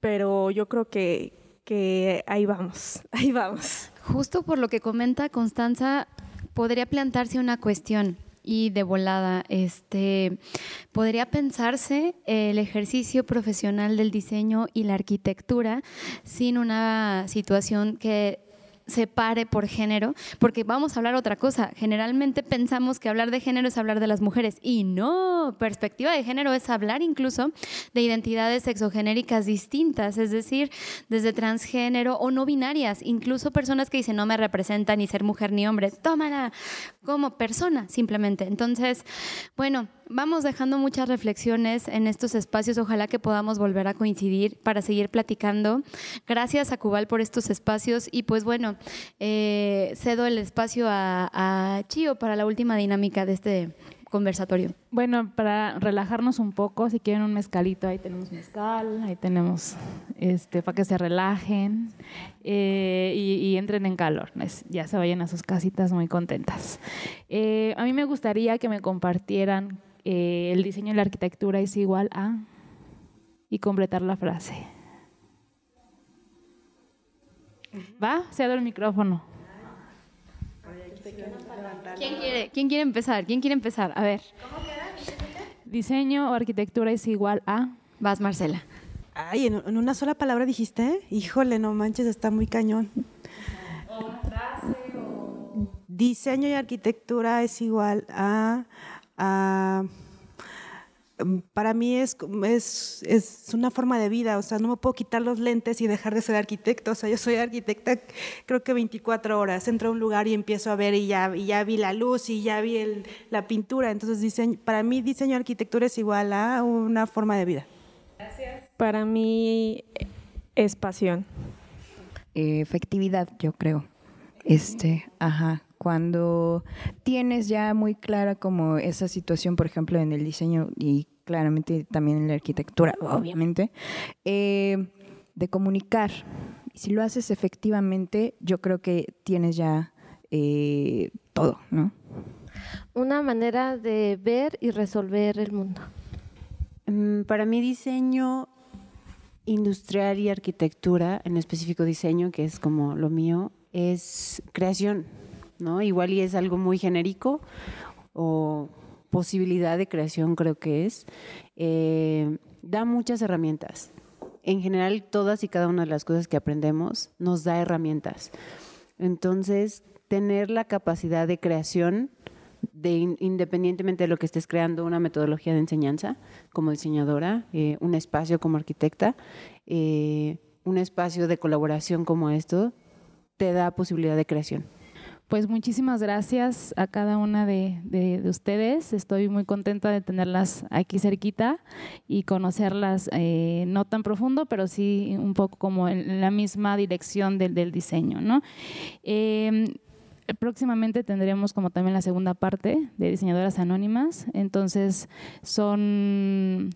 pero yo creo que, que ahí vamos, ahí vamos. Justo por lo que comenta Constanza, podría plantarse una cuestión y de volada, este, podría pensarse el ejercicio profesional del diseño y la arquitectura sin una situación que separe por género, porque vamos a hablar otra cosa. Generalmente pensamos que hablar de género es hablar de las mujeres y no, perspectiva de género es hablar incluso de identidades sexogenéricas distintas, es decir, desde transgénero o no binarias, incluso personas que dicen no me representan ni ser mujer ni hombre, tómala como persona simplemente. Entonces, bueno, vamos dejando muchas reflexiones en estos espacios. Ojalá que podamos volver a coincidir para seguir platicando. Gracias a Cubal por estos espacios y pues bueno, eh, cedo el espacio a, a Chio para la última dinámica de este conversatorio? Bueno, para relajarnos un poco, si quieren un mezcalito, ahí tenemos mezcal, ahí tenemos este, para que se relajen eh, y, entren en calor, ya se vayan a sus casitas muy contentas. Eh, a mí me gustaría que me compartieran eh, el diseño y la arquitectura es igual a y completar la frase. ¿Va? Cedo el micrófono. ¿Quién quiere, ¿Quién quiere empezar? ¿Quién quiere empezar? A ver. Diseño o arquitectura es igual a. Vas, Marcela. Ay, en, una sola palabra dijiste. Híjole, no manches, está muy cañón. O una frase o. Diseño y arquitectura es igual a para mí es, es, es, una forma de vida, o sea, no me puedo quitar los lentes y dejar de ser arquitecto, o sea, yo soy arquitecta creo que 24 horas, entro a un lugar y empiezo a ver y ya, y ya vi la luz y ya vi el, la pintura, entonces diseño, para mí diseño arquitectura es igual a una forma de vida. Gracias. Para mí es pasión. efectividad, yo creo. Este, ajá, cuando tienes ya muy clara como esa situación, por ejemplo, en el diseño y claramente también en la arquitectura, obviamente, eh, de comunicar. Si lo haces efectivamente, yo creo que tienes ya eh, todo, ¿no? Una manera de ver y resolver el mundo. Mm, para mí diseño industrial y arquitectura, en específico diseño, que es como lo mío, es creación ¿no? Igual y es algo muy genérico o posibilidad de creación creo que es. Eh, da muchas herramientas. En general, todas y cada una de las cosas que aprendemos nos da herramientas. Entonces, tener la capacidad de creación, de, independientemente de lo que estés creando, una metodología de enseñanza como diseñadora, eh, un espacio como arquitecta, eh, un espacio de colaboración como esto, te da posibilidad de creación. Pues muchísimas gracias a cada una de, ustedes. Estoy muy contenta de tenerlas aquí cerquita y conocerlas eh, no tan profundo, pero sí un poco como en la misma dirección del, diseño. ¿no? Em, próximamente tendremos como también la segunda parte de diseñadoras anónimas. Entonces son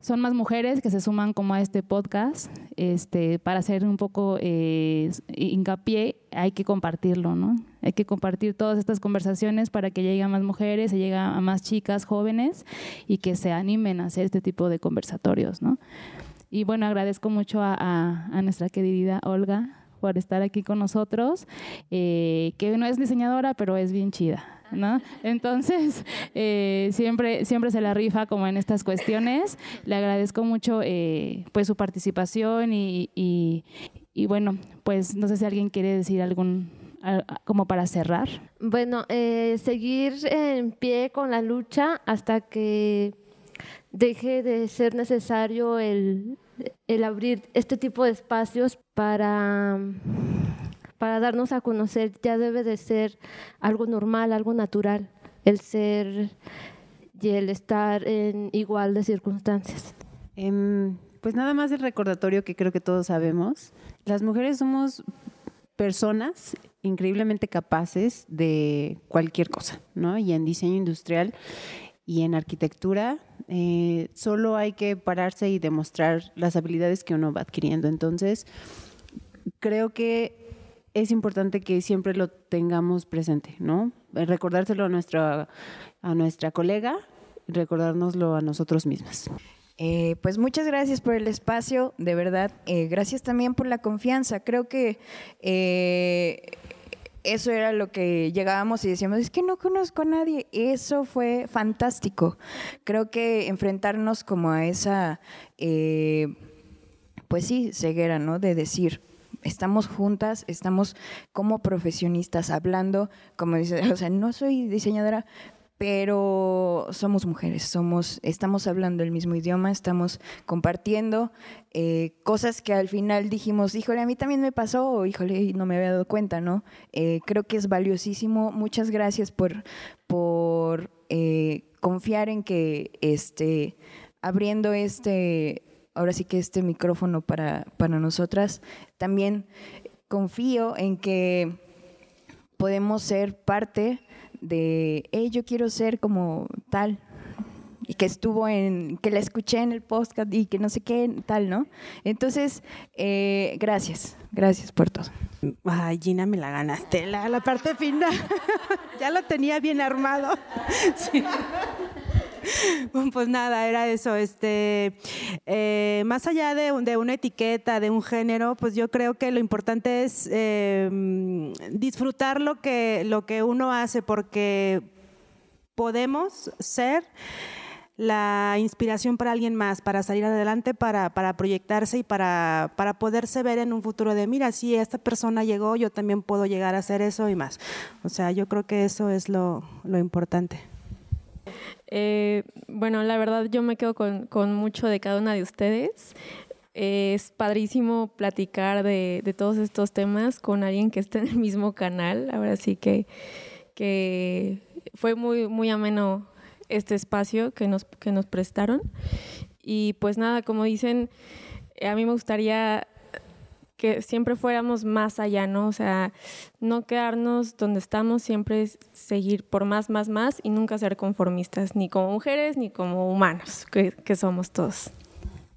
son más mujeres que se suman como a este podcast, este, para hacer un poco eh, hincapié, hay que compartirlo, ¿no? Hay que compartir todas estas conversaciones para que lleguen más mujeres, se llegue a más chicas jóvenes y que se animen a hacer este tipo de conversatorios, ¿no? Y bueno, agradezco mucho a, a nuestra querida Olga por estar aquí con nosotros, eh, que no es diseñadora, pero es bien chida. ¿No? Entonces, eh, siempre, siempre se la rifa como en estas cuestiones. Le agradezco mucho eh, pues su participación y, y, bueno, pues no sé si alguien quiere decir algún como para cerrar. Bueno, seguir en pie con la lucha hasta que deje de ser necesario el, el abrir este tipo de espacios para, para darnos a conocer ya debe de ser algo normal, algo natural, el ser y el estar en igual de circunstancias. Em, pues nada más el recordatorio que creo que todos sabemos. Las mujeres somos personas increíblemente capaces de cualquier cosa, ¿no? Y en diseño industrial y en arquitectura eh, solo hay que pararse y demostrar las habilidades que uno va adquiriendo. Entonces, creo que es importante que siempre lo tengamos presente, ¿no? Recordárselo a nuestra, a nuestra colega, recordárnoslo a nosotros mismos. Eh, pues muchas gracias por el espacio, de verdad. Eh, gracias también por la confianza. Creo que eso era lo que llegábamos y decíamos, es que no conozco a nadie. Eso fue fantástico. Creo que enfrentarnos como a esa, eh, pues sí, ceguera, ¿no? De decir, estamos juntas, estamos como profesionistas hablando, como dice, o sea, no soy diseñadora, pero somos mujeres, somos, estamos hablando el mismo idioma, estamos compartiendo eh, cosas que al final dijimos, híjole, a mí también me pasó, o híjole, no me había dado cuenta, ¿no? Eh, creo que es valiosísimo. Muchas gracias por, por eh, confiar en que este, abriendo este, ahora sí que este micrófono para, para nosotras, también confío en que podemos ser parte de, hey, yo quiero ser como tal, y que estuvo en, que la escuché en el podcast y que no sé qué, tal, ¿no? Entonces, eh, gracias, gracias por todo. Ay, Gina, me la ganaste, la, la parte final. ya lo tenía bien armado. sí. Pues nada, era eso. Este, eh, más allá de, una etiqueta, de un género, pues yo creo que lo importante es eh, disfrutar lo que, lo que uno hace, porque podemos ser la inspiración para alguien más, para salir adelante, para, para proyectarse y para, para, poderse ver en un futuro de, mira, si esta persona llegó, yo también puedo llegar a hacer eso y más. O sea, yo creo que eso es lo, lo importante. Eh, bueno, la verdad yo me quedo con, mucho de cada una de ustedes. es padrísimo platicar de, de, todos estos temas con alguien que esté en el mismo canal. Ahora sí que, que fue muy, muy ameno este espacio que nos, que nos prestaron. Y pues nada, como dicen, a mí me gustaría que siempre fuéramos más allá, ¿no? O sea, no quedarnos donde estamos, siempre seguir por más, más, más y nunca ser conformistas, ni como mujeres ni como humanos, que, somos todos.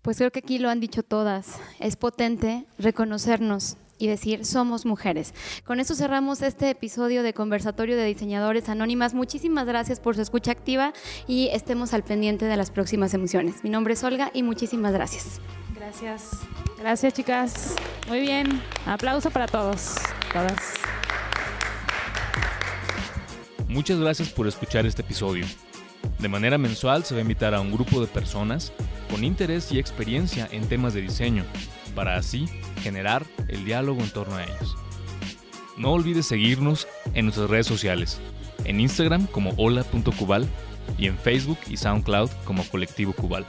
Pues creo que aquí lo han dicho todas. Es potente reconocernos y decir somos mujeres. Con eso cerramos este episodio de Conversatorio de Diseñadores Anónimas. Muchísimas gracias por su escucha activa y estemos al pendiente de las próximas emociones. Mi nombre es Olga y muchísimas gracias. Gracias. Gracias, chicas. Muy bien. Aplauso para todos. Todas. Muchas gracias por escuchar este episodio. De manera mensual se va a invitar a un grupo de personas con interés y experiencia en temas de diseño, para así generar el diálogo en torno a ellos. No olvides seguirnos en nuestras redes sociales, en Instagram como hola.cubal y en Facebook y SoundCloud como Colectivo Cubal.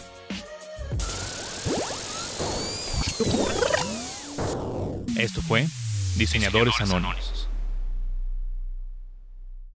Esto fue Diseñadores Anónimos.